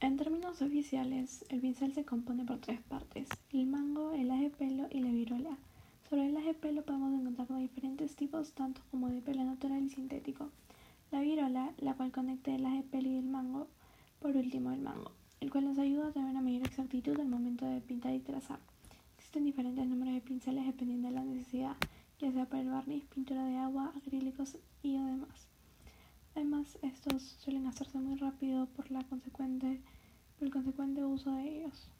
En términos oficiales, el pincel se compone por tres partes, el mango, el haz de pelo y la virola. Sobre el haz de pelo podemos encontrar diferentes tipos, tanto como de pelo natural y sintético. La virola, la cual conecta el haz de pelo y el mango, por último el mango, el cual nos ayuda a tener una mayor exactitud al momento de pintar y trazar. Existen diferentes números de pinceles dependiendo de la necesidad, ya sea para el barniz, pintura de agua, acrílicos y demás. Además, estos suelen hacerse muy rápido consecuente, por el consecuente uso de ellos.